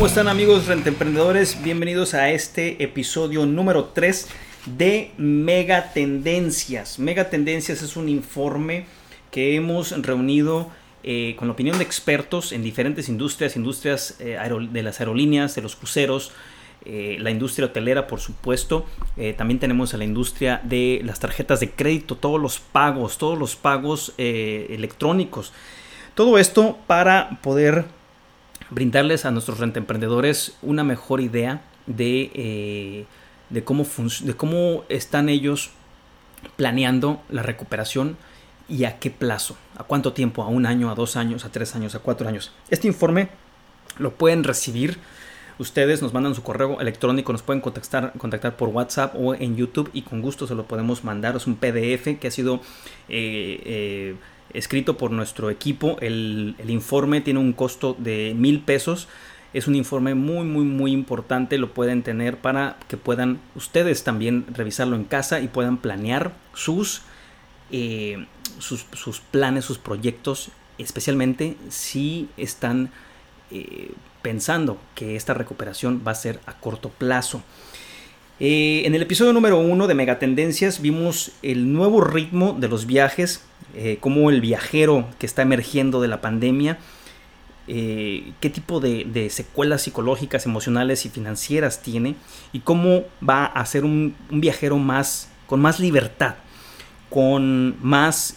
¿Cómo están amigos rentemprendedores? Bienvenidos a este episodio número 3 de Mega Tendencias. Mega Tendencias es un informe que hemos reunido eh, con la opinión de expertos en diferentes industrias, industrias eh, de las aerolíneas, de los cruceros, eh, la industria hotelera, por supuesto. también tenemos a la industria de las tarjetas de crédito, todos los pagos, todos los pagos electrónicos. Todo esto para poder brindarles a nuestros rentemprendedores una mejor idea de, eh, de, cómo de cómo están ellos planeando la recuperación y a qué plazo, a cuánto tiempo, a un año, a dos años, a tres años, a cuatro años. Este informe lo pueden recibir. Ustedes nos mandan su correo electrónico, nos pueden contactar, contactar por WhatsApp o en YouTube y con gusto se lo podemos mandar. Es un PDF que ha sido eh, eh, escrito por nuestro equipo. El, informe tiene un costo de mil pesos. Es un informe muy, muy, muy importante. Lo pueden tener para que puedan ustedes también revisarlo en casa y puedan planear sus, eh, sus, planes, sus proyectos, especialmente si están eh, pensando que esta recuperación va a ser a corto plazo. Eh, en el episodio número uno de Megatendencias vimos el nuevo ritmo de los viajes eh, cómo el viajero que está emergiendo de la pandemia, eh, qué tipo de, secuelas psicológicas, emocionales y financieras tiene y cómo va a ser un, viajero más con más libertad, con más,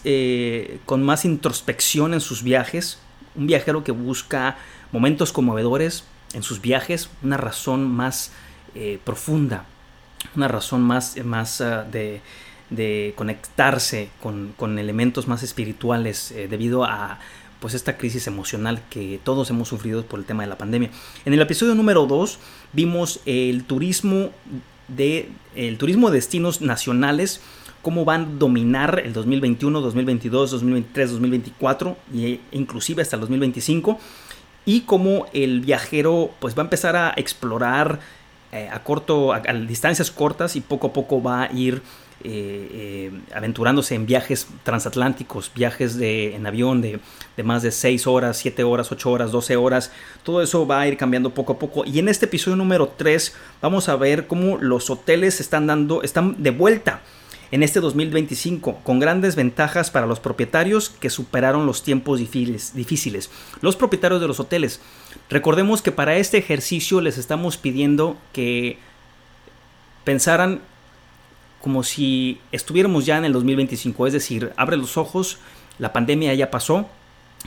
con más introspección en sus viajes, un viajero que busca momentos conmovedores en sus viajes, una razón más profunda, una razón más, más ah, de, de conectarse con, elementos más espirituales eh, debido a pues esta crisis emocional que todos hemos sufrido por el tema de la pandemia. En el episodio número 2 vimos el turismo de el turismo de destinos nacionales cómo van a dominar el 2021, 2022, 2023, 2024 e inclusive hasta el 2025 y cómo el viajero pues va a empezar a explorar eh, a corto a distancias cortas y poco a poco va a ir eh, eh, aventurándose en viajes transatlánticos, viajes de, en avión de, más de 6 horas, 7 horas, 8 horas, 12 horas. Todo eso va a ir cambiando poco a poco. Y en este episodio número 3 vamos a ver cómo los hoteles están dando, están de vuelta en este 2025, con grandes ventajas para los propietarios que superaron los tiempos difíciles. Los propietarios de los hoteles. Recordemos que para este ejercicio les estamos pidiendo que pensaran como si estuviéramos ya en el 2025, es decir, abre los ojos, la pandemia ya pasó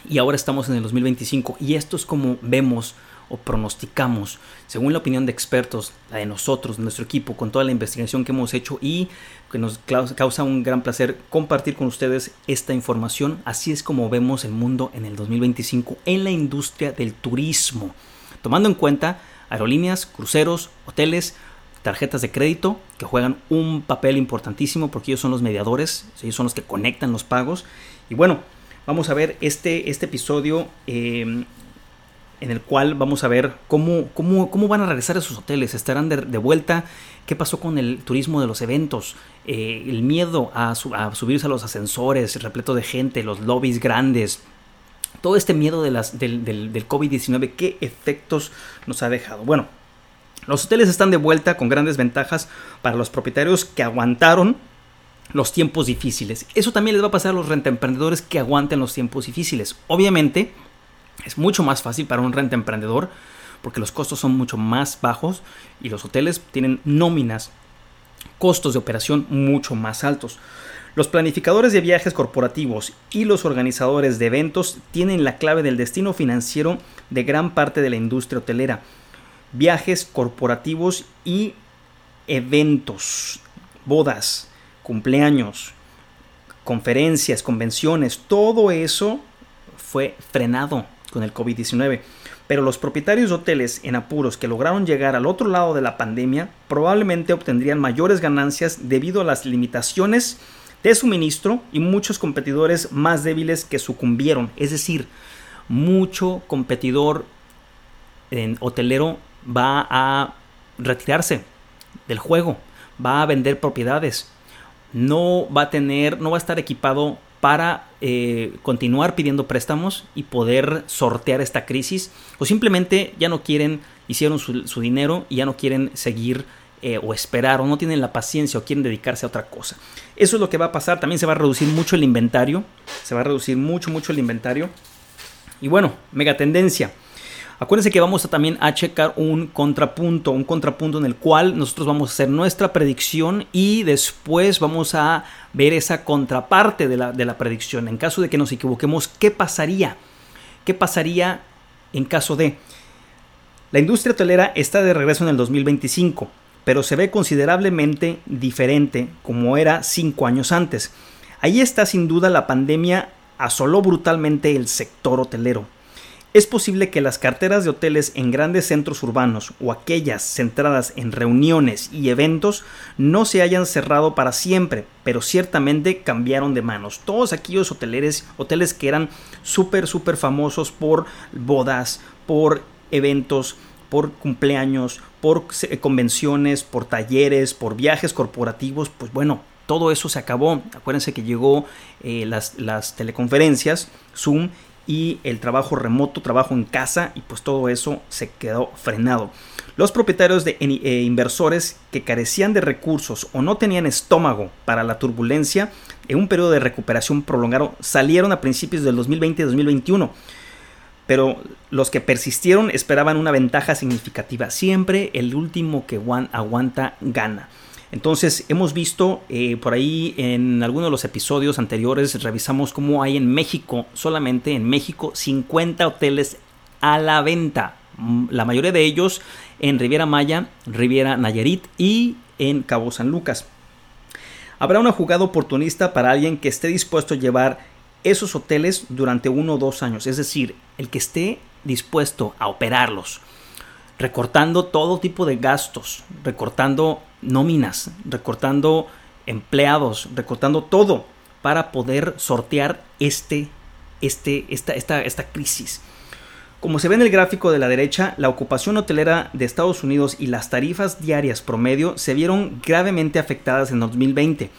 y ahora estamos en el 2025 y esto es como vemos o pronosticamos, según la opinión de expertos, la de nosotros, nuestro equipo, con toda la investigación que hemos hecho y que nos causa un gran placer compartir con ustedes esta información. Así es como vemos el mundo en el 2025 en la industria del turismo, tomando en cuenta aerolíneas, cruceros, hoteles, tarjetas de crédito que juegan un papel importantísimo porque ellos son los mediadores, ellos son los que conectan los pagos. Y bueno, vamos a ver este, este episodio em, en el cual vamos a ver cómo, cómo, cómo van a regresar a sus hoteles, estarán de, vuelta, qué pasó con el turismo de los eventos, eh, el miedo a, subirse a los ascensores, repleto de gente, los lobbies grandes. Todo este miedo de del, del COVID-19, ¿qué efectos nos ha dejado? Bueno, los hoteles están de vuelta con grandes ventajas para los propietarios que aguantaron los tiempos difíciles. Eso también les va a pasar a los rentemprendedores que aguanten los tiempos difíciles. Obviamente, es mucho más fácil para un rentemprendedor porque los costos son mucho más bajos y los hoteles tienen nóminas, costos de operación mucho más altos. Los planificadores de viajes corporativos y los organizadores de eventos tienen la clave del destino financiero de gran parte de la industria hotelera viajes corporativos y eventos, bodas, cumpleaños, conferencias, convenciones, todo eso fue frenado con el COVID-19. pero los propietarios de hoteles en apuros que lograron llegar al otro lado de la pandemia probablemente obtendrían mayores ganancias debido a las limitaciones de suministro y muchos competidores más débiles que sucumbieron. Es decir, mucho competidor en hotelero va a retirarse del juego, va a vender propiedades, no va a tener, no va a estar equipado para eh, continuar pidiendo préstamos y poder sortear esta crisis o simplemente ya no quieren, hicieron su, dinero y ya no quieren seguir eh, o esperar o no tienen la paciencia o quieren dedicarse a otra cosa. Eso es lo que va a pasar, también se va a reducir mucho el inventario, se va a reducir mucho, mucho el inventario. Y bueno, mega tendencia. Acuérdense que vamos a también a checar un contrapunto, un contrapunto en el cual nosotros vamos a hacer nuestra predicción y después vamos a ver esa contraparte de la, de la predicción. En caso de que nos equivoquemos, ¿qué pasaría? ¿Qué pasaría en caso de... La industria hotelera está de regreso en el 2025, pero se ve considerablemente diferente como era cinco años antes. Ahí está sin duda la pandemia asoló brutalmente el sector hotelero es posible que las carteras de hoteles en grandes centros urbanos o aquellas centradas en reuniones y eventos no se hayan cerrado para siempre, pero ciertamente cambiaron de manos. Todos aquellos hoteles, hoteles que eran súper, súper famosos por bodas, por eventos, por cumpleaños, por convenciones, por talleres, por viajes corporativos, pues bueno, todo eso se acabó. Acuérdense que llegó eh, las, las teleconferencias, Zoom, y el trabajo remoto, trabajo en casa y pues todo eso se quedó frenado. Los propietarios de e inversores que carecían de recursos o no tenían estómago para la turbulencia en un periodo de recuperación prolongado salieron a principios del 2020 y 2021. Pero los que persistieron esperaban una ventaja significativa. Siempre el último que aguanta gana. Entonces hemos visto eh, por ahí en algunos de los episodios anteriores, revisamos cómo hay en México, solamente en México, 50 hoteles a la venta. Mm, la mayoría de ellos en Riviera Maya, Riviera Nayarit y en Cabo San Lucas. Habrá una jugada oportunista para alguien que esté dispuesto a llevar esos hoteles durante uno o dos años, es decir, el que esté dispuesto a operarlos, recortando todo tipo de gastos, recortando nóminas, recortando empleados, recortando todo para poder sortear este, este, esta, esta, esta crisis. Como se ve en el gráfico de la derecha, la ocupación hotelera de Estados Unidos y las tarifas diarias promedio se vieron gravemente afectadas en 2020,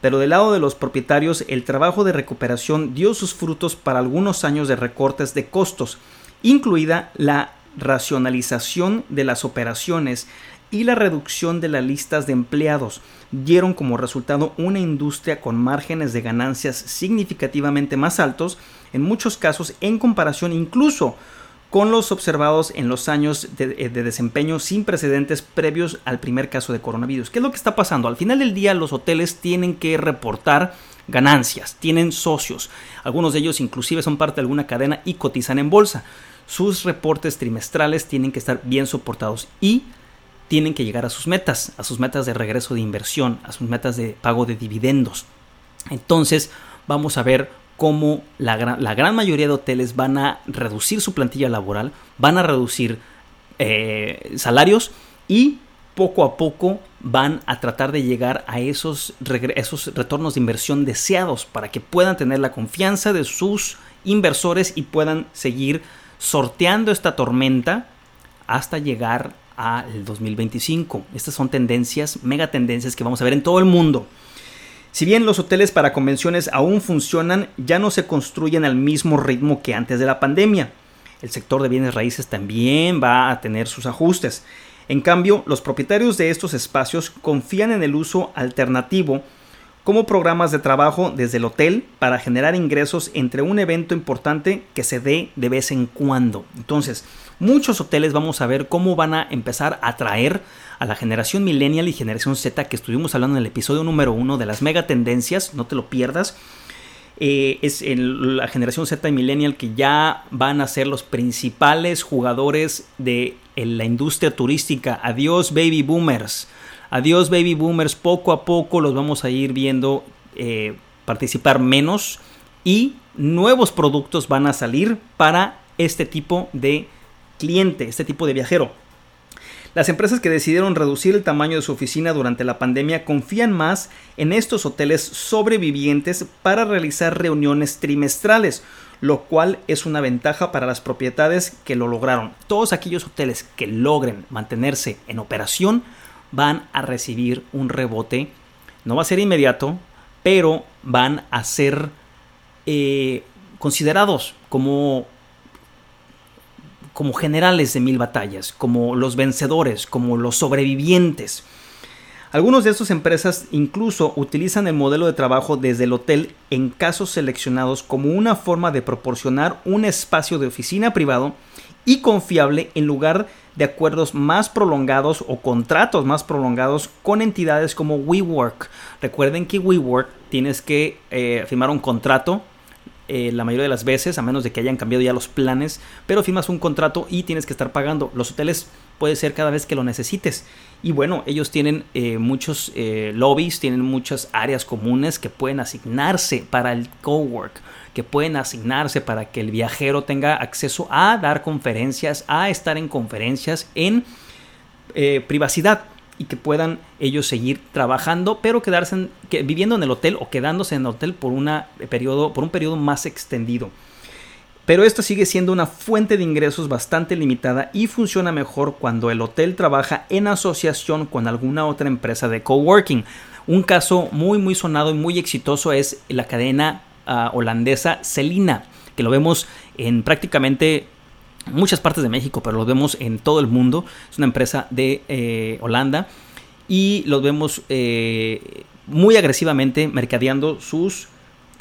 pero del lado de los propietarios el trabajo de recuperación dio sus frutos para algunos años de recortes de costos, incluida la racionalización de las operaciones y la reducción de las listas de empleados dieron como resultado una industria con márgenes de ganancias significativamente más altos, en muchos casos en comparación incluso con los observados en los años de, eh, desempeño sin precedentes previos al primer caso de coronavirus. ¿Qué es lo que está pasando? Al final del día los hoteles tienen que reportar ganancias, tienen socios, algunos de ellos inclusive son parte de alguna cadena y cotizan en bolsa. Sus reportes trimestrales tienen que estar bien soportados y tienen que llegar a sus metas, a sus metas de regreso de inversión, a sus metas de pago de dividendos. Entonces vamos a ver cómo la gran, mayoría de hoteles van a reducir su plantilla laboral, van a reducir eh, salarios y poco a poco van a tratar de llegar a esos, esos retornos de inversión deseados para que puedan tener la confianza de sus inversores y puedan seguir sorteando esta tormenta hasta llegar al 2025. Estas son tendencias, mega tendencias que vamos a ver en todo el mundo. Si bien los hoteles para convenciones aún funcionan, ya no se construyen al mismo ritmo que antes de la pandemia. El sector de bienes raíces también va a tener sus ajustes. En cambio, los propietarios de estos espacios confían en el uso alternativo como programas de trabajo desde el hotel para generar ingresos entre un evento importante que se dé de vez en cuando. Entonces, muchos hoteles vamos a ver cómo van a empezar a atraer a la generación millennial y generación Z que estuvimos hablando en el episodio número uno de las mega tendencias, no te lo pierdas. Eh, es la generación Z y millennial que ya van a ser los principales jugadores de la industria turística. Adiós baby boomers. Adiós baby boomers. Poco a poco los vamos a ir viendo eh, participar menos y nuevos productos van a salir para este tipo de cliente, este tipo de viajero. Las empresas que decidieron reducir el tamaño de su oficina durante la pandemia confían más en estos hoteles sobrevivientes para realizar reuniones trimestrales, lo cual es una ventaja para las propiedades que lo lograron. Todos aquellos hoteles que logren mantenerse en operación van a recibir un rebote. No va a ser inmediato, pero van a ser eh, considerados como como generales de mil batallas, como los vencedores, como los sobrevivientes. Algunos de estas empresas incluso utilizan el modelo de trabajo desde el hotel en casos seleccionados como una forma de proporcionar un espacio de oficina privado y confiable en lugar de acuerdos más prolongados o contratos más prolongados con entidades como WeWork. Recuerden que WeWork tienes que eh, firmar un contrato eh, la mayoría de las veces, a menos de que hayan cambiado ya los planes, pero firmas un contrato y tienes que estar pagando. Los hoteles puede ser cada vez que lo necesites. Y bueno, ellos tienen eh, muchos eh, lobbies, tienen muchas áreas comunes que pueden asignarse para el cowork, que pueden asignarse para que el viajero tenga acceso a dar conferencias, a estar en conferencias en privacidad y que puedan ellos seguir trabajando, pero quedarse viviendo en el hotel o quedándose en el hotel por, una periodo, por un periodo más extendido. Pero esto sigue siendo una fuente de ingresos bastante limitada y funciona mejor cuando el hotel trabaja en asociación con alguna otra empresa de coworking. Un caso muy muy sonado y muy exitoso es la cadena ah, holandesa Celina, que lo vemos en prácticamente muchas partes de México, pero los vemos en todo el mundo. Es una empresa de eh, Holanda y los vemos eh, muy agresivamente mercadeando sus,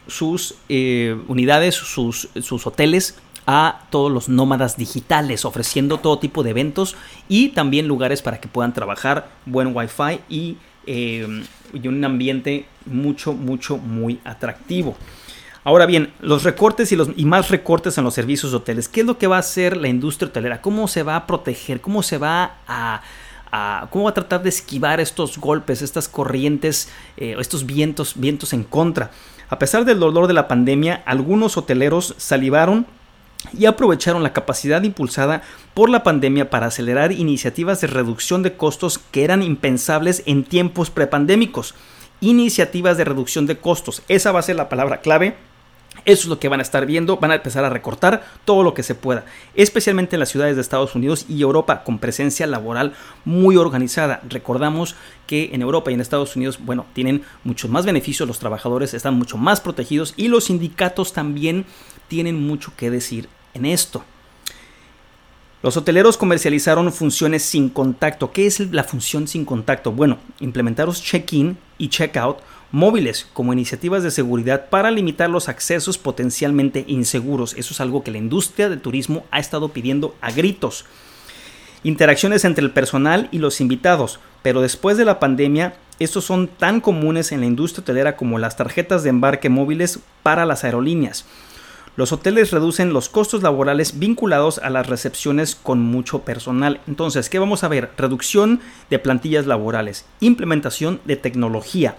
sus eh, unidades, sus, sus hoteles a todos los nómadas digitales, ofreciendo todo tipo de eventos y también lugares para que puedan trabajar, buen wifi y, y un ambiente mucho, mucho, muy atractivo. Ahora bien, los recortes y, los, y más recortes en los servicios de hoteles. ¿Qué es lo que va a hacer la industria hotelera? ¿Cómo se va a proteger? ¿Cómo se va a, cómo va a tratar de esquivar estos golpes, estas corrientes, eh, estos vientos, vientos en contra? A pesar del dolor de la pandemia, algunos hoteleros salivaron y aprovecharon la capacidad impulsada por la pandemia para acelerar iniciativas de reducción de costos que eran impensables en tiempos prepandémicos. Iniciativas de reducción de costos. Esa va a ser la palabra clave eso es lo que van a estar viendo, van a empezar a recortar todo lo que se pueda, especialmente en las ciudades de Estados Unidos y Europa con presencia laboral muy organizada. Recordamos que en Europa y en Estados Unidos, bueno, tienen muchos más beneficios, los trabajadores están mucho más protegidos y los sindicatos también tienen mucho que decir en esto. Los hoteleros comercializaron funciones sin contacto. ¿Qué es la función sin contacto? Bueno, implementaron check-in y check-out móviles como iniciativas de seguridad para limitar los accesos potencialmente inseguros. Eso es algo que la industria del turismo ha estado pidiendo a gritos. Interacciones entre el personal y los invitados, pero después de la pandemia estos son tan comunes en la industria hotelera como las tarjetas de embarque móviles para las aerolíneas. Los hoteles reducen los costos laborales vinculados a las recepciones con mucho personal. Entonces, ¿qué vamos a ver? Reducción de plantillas laborales, implementación de tecnología,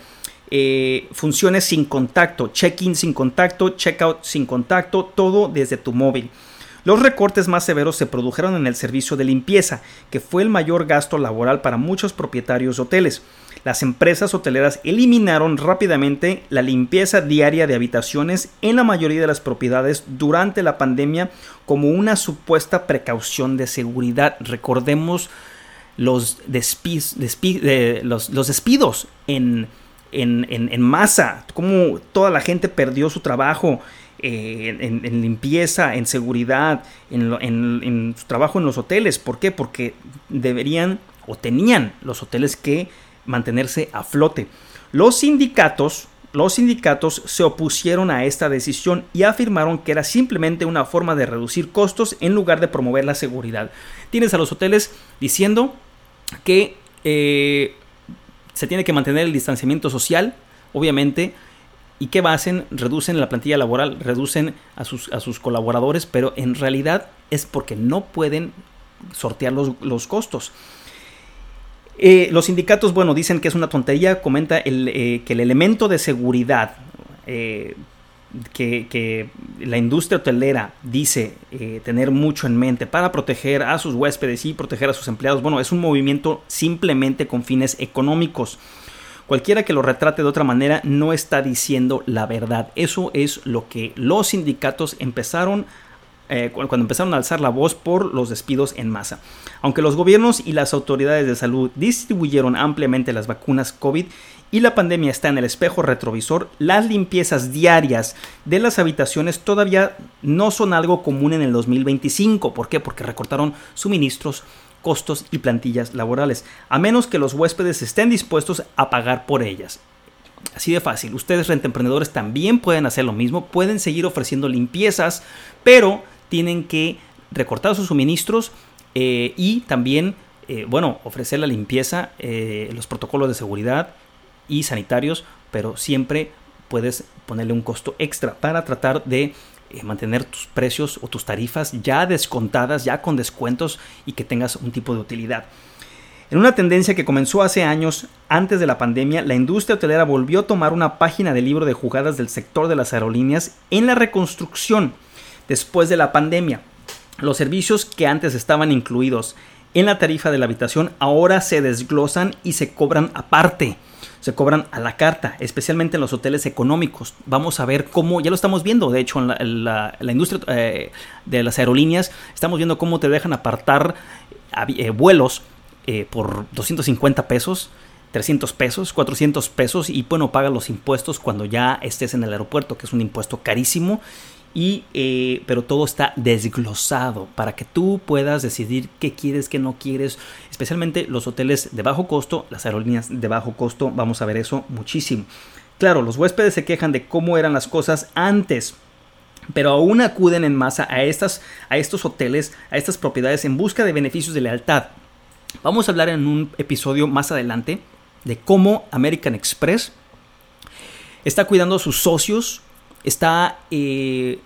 eh, funciones sin contacto, check-in sin contacto, check-out sin contacto, todo desde tu móvil. Los recortes más severos se produjeron en el servicio de limpieza, que fue el mayor gasto laboral para muchos propietarios de hoteles. Las empresas hoteleras eliminaron rápidamente la limpieza diaria de habitaciones en la mayoría de las propiedades durante la pandemia como una supuesta precaución de seguridad. Recordemos los, los despidos en en, masa, cómo toda la gente perdió su trabajo eh, en, limpieza, en seguridad, en, su trabajo en los hoteles. ¿Por qué? Porque deberían o tenían los hoteles que mantenerse a flote. Los sindicatos, los sindicatos se opusieron a esta decisión y afirmaron que era simplemente una forma de reducir costos en lugar de promover la seguridad. Tienes a los hoteles diciendo que eh, se tiene que mantener el distanciamiento social, obviamente. ¿Y qué hacen? Reducen la plantilla laboral, reducen a sus, a sus colaboradores, pero en realidad es porque no pueden sortear los, costos. Eh, los sindicatos, bueno, dicen que es una tontería, comenta el, eh, que el elemento de seguridad, eh, que, la industria hotelera dice eh, tener mucho en mente para proteger a sus huéspedes y proteger a sus empleados, bueno, es un movimiento simplemente con fines económicos. Cualquiera que lo retrate de otra manera no está diciendo la verdad. Eso es lo que los sindicatos empezaron eh, cuando empezaron a alzar la voz por los despidos en masa. Aunque los gobiernos y las autoridades de salud distribuyeron ampliamente las vacunas COVID y la pandemia está en el espejo retrovisor, las limpiezas diarias de las habitaciones todavía no son algo común en el 2025. ¿Por qué? Porque recortaron suministros, costos y plantillas laborales, a menos que los huéspedes estén dispuestos a pagar por ellas. Así de fácil. Ustedes rentemprendedores también pueden hacer lo mismo, pueden seguir ofreciendo limpiezas, pero tienen que recortar sus suministros eh, y también, eh, bueno, ofrecer la limpieza, eh, los protocolos de seguridad y sanitarios, pero siempre puedes ponerle un costo extra para tratar de mantener tus precios o tus tarifas ya descontadas, ya con descuentos y que tengas un tipo de utilidad. En una tendencia que comenzó hace años, antes de la pandemia, la industria hotelera volvió a tomar una página del libro de jugadas del sector de las aerolíneas en la reconstrucción después de la pandemia. Los servicios que antes estaban incluidos en la tarifa de la habitación ahora se desglosan y se cobran aparte. Se cobran a la carta, especialmente en los hoteles económicos. Vamos a ver cómo, ya lo estamos viendo, de hecho, en la, industria eh, de las aerolíneas, estamos viendo cómo te dejan apartar eh, vuelos eh, por 250 pesos 300 pesos, 400 pesos y bueno, paga los impuestos cuando ya estés en el aeropuerto, que es un impuesto carísimo y, eh, pero todo está desglosado para que tú puedas decidir qué quieres, qué no quieres, especialmente los hoteles de bajo costo, las aerolíneas de bajo costo, vamos a ver eso muchísimo. Claro, los huéspedes se quejan de cómo eran las cosas antes, pero aún acuden en masa a, estas, a estos hoteles, a estas propiedades en busca de beneficios de lealtad. Vamos a hablar en un episodio más adelante de cómo American Express está cuidando a sus socios está eh,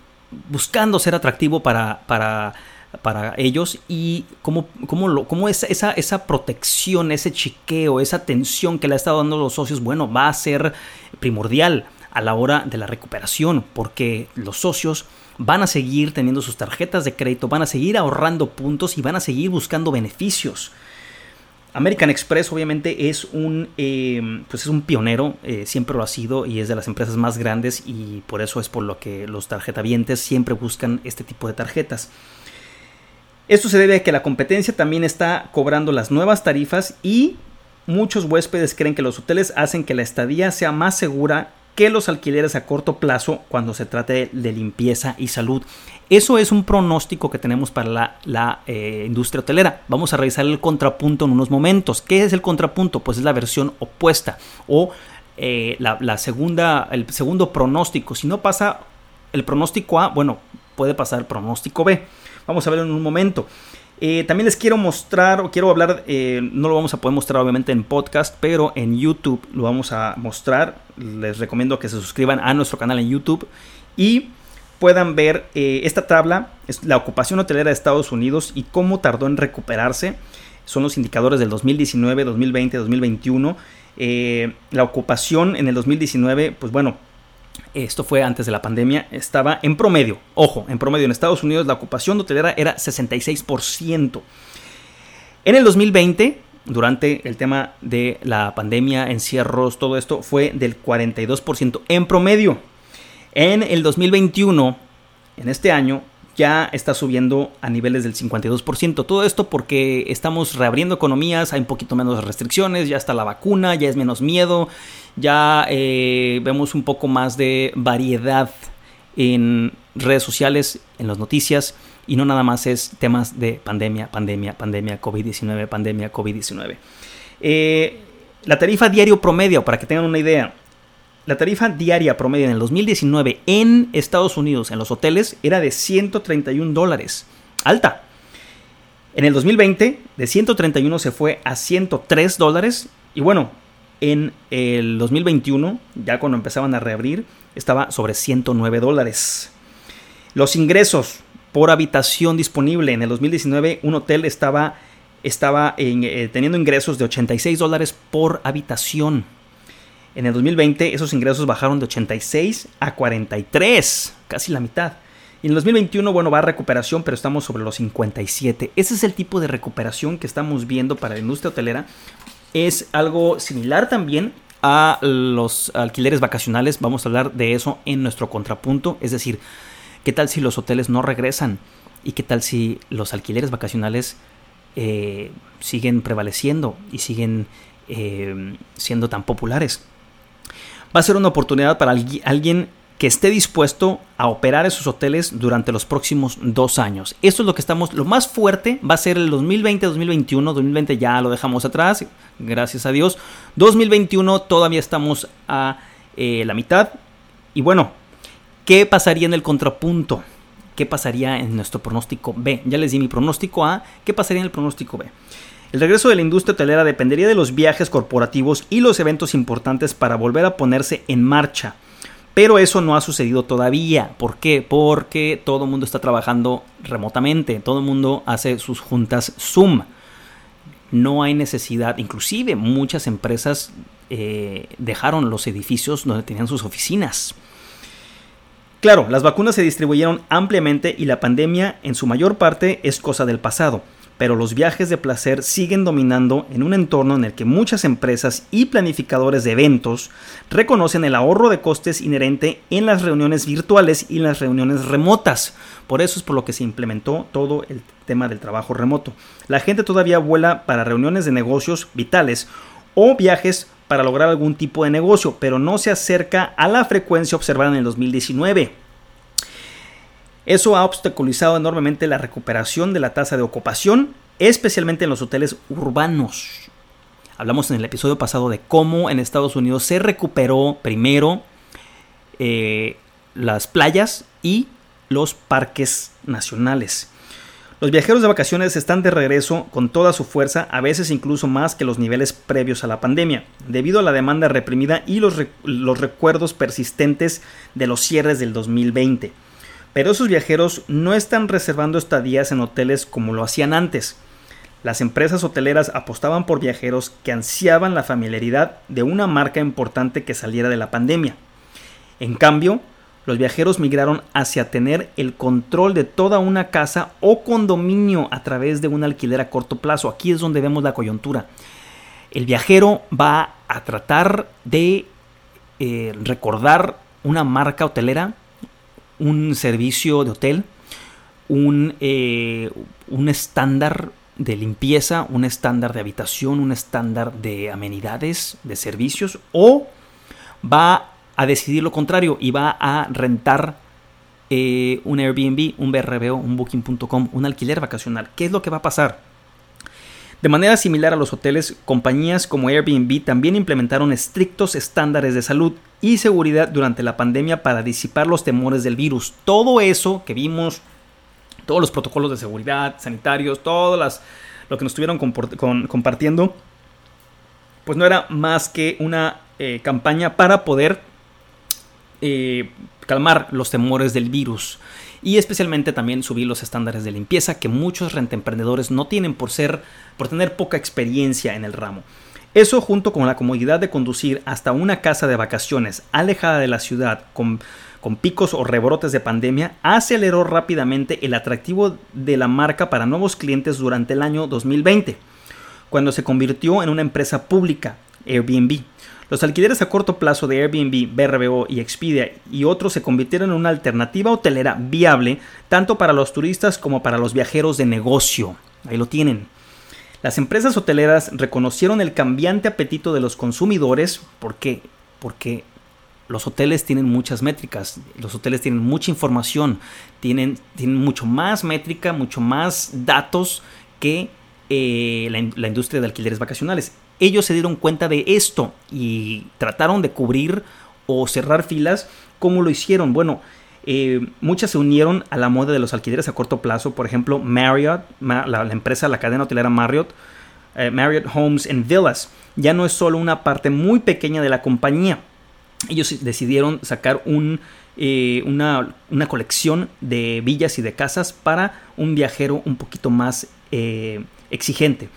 buscando ser atractivo para, para, para ellos y cómo, cómo, cómo esa, esa, esa, protección, ese chiqueo, esa atención que le ha estado dando los socios, bueno, va a ser primordial a la hora de la recuperación, porque los socios van a seguir teniendo sus tarjetas de crédito, van a seguir ahorrando puntos y van a seguir buscando beneficios. American Express obviamente es un, eh, pues es un pionero, eh, siempre lo ha sido y es de las empresas más grandes y por eso es por lo que los tarjetavientes siempre buscan este tipo de tarjetas. Esto se debe a que la competencia también está cobrando las nuevas tarifas y muchos huéspedes creen que los hoteles hacen que la estadía sea más segura que los alquileres a corto plazo cuando se trate de limpieza y salud. Eso es un pronóstico que tenemos para la, eh, industria hotelera. Vamos a revisar el contrapunto en unos momentos. ¿Qué es el contrapunto? Pues es la versión opuesta o eh, la, segunda, el segundo pronóstico. Si no pasa el pronóstico A, bueno, puede pasar el pronóstico B. Vamos a ver en un momento. Eh, también les quiero mostrar, o quiero hablar, no lo vamos a poder mostrar obviamente en podcast, pero en YouTube lo vamos a mostrar. Les recomiendo que se suscriban a nuestro canal en YouTube. Y puedan ver eh, esta tabla, la ocupación hotelera de Estados Unidos y cómo tardó en recuperarse. Son los indicadores del 2019, 2020, 2021. la ocupación en el 2019, pues bueno, esto fue antes de la pandemia, estaba en promedio, ojo, en promedio en Estados Unidos la ocupación hotelera era 66%. En el 2020, durante el tema de la pandemia, encierros, todo esto, fue del 42% en promedio. En el 2021, en este año, ya está subiendo a niveles del 52%. Todo esto porque estamos reabriendo economías, hay un poquito menos restricciones, ya está la vacuna, ya es menos miedo, ya eh, vemos un poco más de variedad en redes sociales, en las noticias, y no nada más es temas de pandemia, pandemia, pandemia, COVID-19, pandemia, COVID-19. Eh, la tarifa diario promedio, para que tengan una idea, la tarifa diaria promedio en el 2019 en Estados Unidos, en los hoteles, era de 131 dólares. Alta. En el 2020, de 131 se fue a 103 dólares. Y bueno, en el 2021, ya cuando empezaban a reabrir, estaba sobre 109 dólares. Los ingresos por habitación disponible en el 2019, un hotel estaba, estaba eh, teniendo ingresos de 86 dólares por habitación. En el 2020 esos ingresos bajaron de 86 a 43, casi la mitad. Y en el 2021, bueno, va a recuperación, pero estamos sobre los 57. Ese es el tipo de recuperación que estamos viendo para la industria hotelera. Es algo similar también a los alquileres vacacionales. Vamos a hablar de eso en nuestro contrapunto. Es decir, ¿qué tal si los hoteles no regresan? ¿Y qué tal si los alquileres vacacionales eh, siguen prevaleciendo y siguen eh, siendo tan populares? Va a ser una oportunidad para alguien que esté dispuesto a operar esos hoteles durante los próximos dos años. Esto es lo que estamos, lo más fuerte va a ser el 2020-2021, 2020 ya lo dejamos atrás, gracias a Dios. 2021 todavía estamos a eh, la mitad. Y bueno, ¿qué pasaría en el contrapunto? ¿Qué pasaría en nuestro pronóstico B? Ya les di mi pronóstico A, ¿qué pasaría en el pronóstico B? El regreso de la industria hotelera dependería de los viajes corporativos y los eventos importantes para volver a ponerse en marcha. Pero eso no ha sucedido todavía. ¿Por qué? Porque todo el mundo está trabajando remotamente, todo el mundo hace sus juntas Zoom. No hay necesidad, inclusive muchas empresas eh, dejaron los edificios donde tenían sus oficinas. Claro, las vacunas se distribuyeron ampliamente y la pandemia en su mayor parte es cosa del pasado pero los viajes de placer siguen dominando en un entorno en el que muchas empresas y planificadores de eventos reconocen el ahorro de costes inherente en las reuniones virtuales y las reuniones remotas. Por eso es por lo que se implementó todo el tema del trabajo remoto. La gente todavía vuela para reuniones de negocios vitales o viajes para lograr algún tipo de negocio, pero no se acerca a la frecuencia observada en el 2019. Eso ha obstaculizado enormemente la recuperación de la tasa de ocupación, especialmente en los hoteles urbanos. Hablamos en el episodio pasado de cómo en Estados Unidos se recuperó primero eh, las playas y los parques nacionales. Los viajeros de vacaciones están de regreso con toda su fuerza, a veces incluso más que los niveles previos a la pandemia, debido a la demanda reprimida y los, los recuerdos persistentes de los cierres del 2020. Pero esos viajeros no están reservando estadías en hoteles como lo hacían antes. Las empresas hoteleras apostaban por viajeros que ansiaban la familiaridad de una marca importante que saliera de la pandemia. En cambio, los viajeros migraron hacia tener el control de toda una casa o condominio a través de un alquiler a corto plazo. Aquí es donde vemos la coyuntura. El viajero va a tratar de eh, recordar una marca hotelera un servicio de hotel, un, eh, un estándar de limpieza, un estándar de habitación, un estándar de amenidades, de servicios, o va a decidir lo contrario y va a rentar eh, un Airbnb, un BRBO, un Booking.com, un alquiler vacacional. ¿Qué es lo que va a pasar? De manera similar a los hoteles, compañías como Airbnb también implementaron estrictos estándares de salud y seguridad durante la pandemia para disipar los temores del virus. Todo eso que vimos, todos los protocolos de seguridad, sanitarios, todo las, lo que nos estuvieron compartiendo, pues no era más que una eh, campaña para poder eh, calmar los temores del virus y especialmente también subir los estándares de limpieza que muchos rentemprendedores no tienen por ser por tener poca experiencia en el ramo. Eso junto con la comodidad de conducir hasta una casa de vacaciones alejada de la ciudad con, con picos o rebrotes de pandemia aceleró rápidamente el atractivo de la marca para nuevos clientes durante el año 2020, cuando se convirtió en una empresa pública, Airbnb. Los alquileres a corto plazo de Airbnb, BRBO y Expedia y otros se convirtieron en una alternativa hotelera viable tanto para los turistas como para los viajeros de negocio. Ahí lo tienen. Las empresas hoteleras reconocieron el cambiante apetito de los consumidores porque porque los hoteles tienen muchas métricas, los hoteles tienen mucha información, tienen, tienen mucho más métrica, mucho más datos que eh, la industria de alquileres vacacionales ellos se dieron cuenta de esto y trataron de cubrir o cerrar filas. ¿Cómo lo hicieron? Bueno, eh, muchas se unieron a la moda de los alquileres a corto plazo. Por ejemplo, Marriott, la, empresa, la cadena hotelera Marriott, eh, Marriott Homes and Villas, ya no es solo una parte muy pequeña de la compañía. Ellos decidieron sacar eh, una, colección de villas y de casas para un viajero un poquito más exigente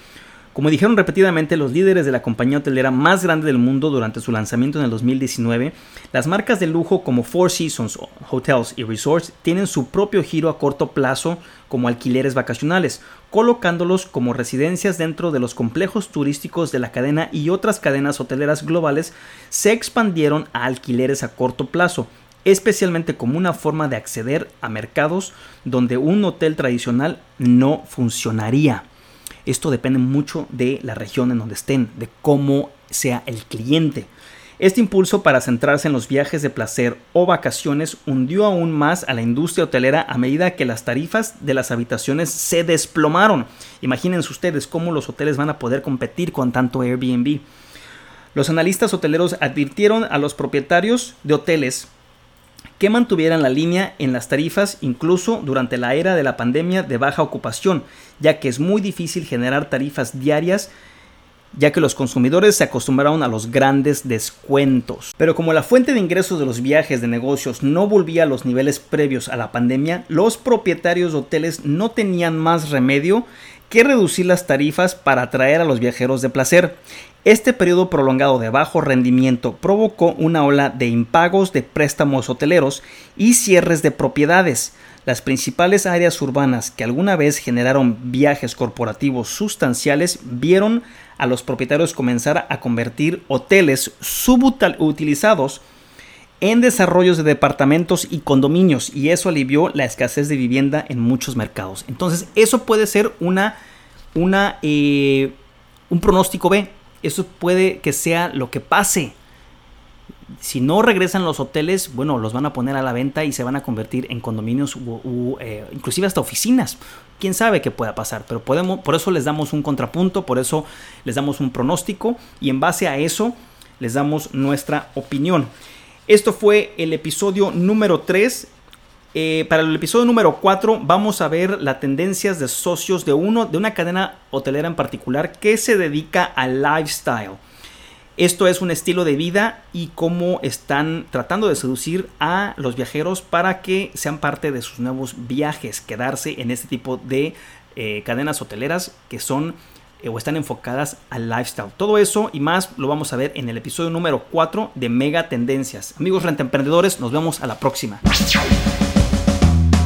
Como dijeron repetidamente los líderes de la compañía hotelera más grande del mundo durante su lanzamiento en el 2019, las marcas de lujo como Four Seasons Hotels y Resorts tienen su propio giro a corto plazo como alquileres vacacionales, colocándolos como residencias dentro de los complejos turísticos de la cadena y otras cadenas hoteleras globales se expandieron a alquileres a corto plazo, especialmente como una forma de acceder a mercados donde un hotel tradicional no funcionaría. Esto depende mucho de la región en donde estén, de cómo sea el cliente. Este impulso para centrarse en los viajes de placer o vacaciones hundió aún más a la industria hotelera a medida que las tarifas de las habitaciones se desplomaron. Imagínense ustedes cómo los hoteles van a poder competir con tanto Airbnb. Los analistas hoteleros advirtieron a los propietarios de hoteles que mantuvieran la línea en las tarifas incluso durante la era de la pandemia de baja ocupación, ya que es muy difícil generar tarifas diarias ya que los consumidores se acostumbraron a los grandes descuentos. Pero como la fuente de ingresos de los viajes de negocios no volvía a los niveles previos a la pandemia, los propietarios de hoteles no tenían más remedio que reducir las tarifas para atraer a los viajeros de placer. Este periodo prolongado de bajo rendimiento provocó una ola de impagos de préstamos hoteleros y cierres de propiedades. Las principales áreas urbanas que alguna vez generaron viajes corporativos sustanciales vieron a los propietarios comenzar a convertir hoteles subutilizados en desarrollos de departamentos y condominios y eso alivió la escasez de vivienda en muchos mercados. Entonces eso puede ser una, una eh, un pronóstico B eso puede que sea lo que pase. Si no regresan los hoteles, bueno, los van a poner a la venta y se van a convertir en condominios eh, inclusive hasta oficinas. Quién sabe qué pueda pasar, pero podemos, por eso les damos un contrapunto, por eso les damos un pronóstico y en base a eso les damos nuestra opinión. Esto fue el episodio número 3 eh, para el episodio número 4 vamos a ver las tendencias de socios de, uno, de una cadena hotelera en particular que se dedica al lifestyle. Esto es un estilo de vida y cómo están tratando de seducir a los viajeros para que sean parte de sus nuevos viajes, quedarse en este tipo de eh, cadenas hoteleras que son eh, o están enfocadas al lifestyle. Todo eso y más lo vamos a ver en el episodio número 4 de Mega Tendencias. Amigos renta emprendedores, nos vemos a la próxima.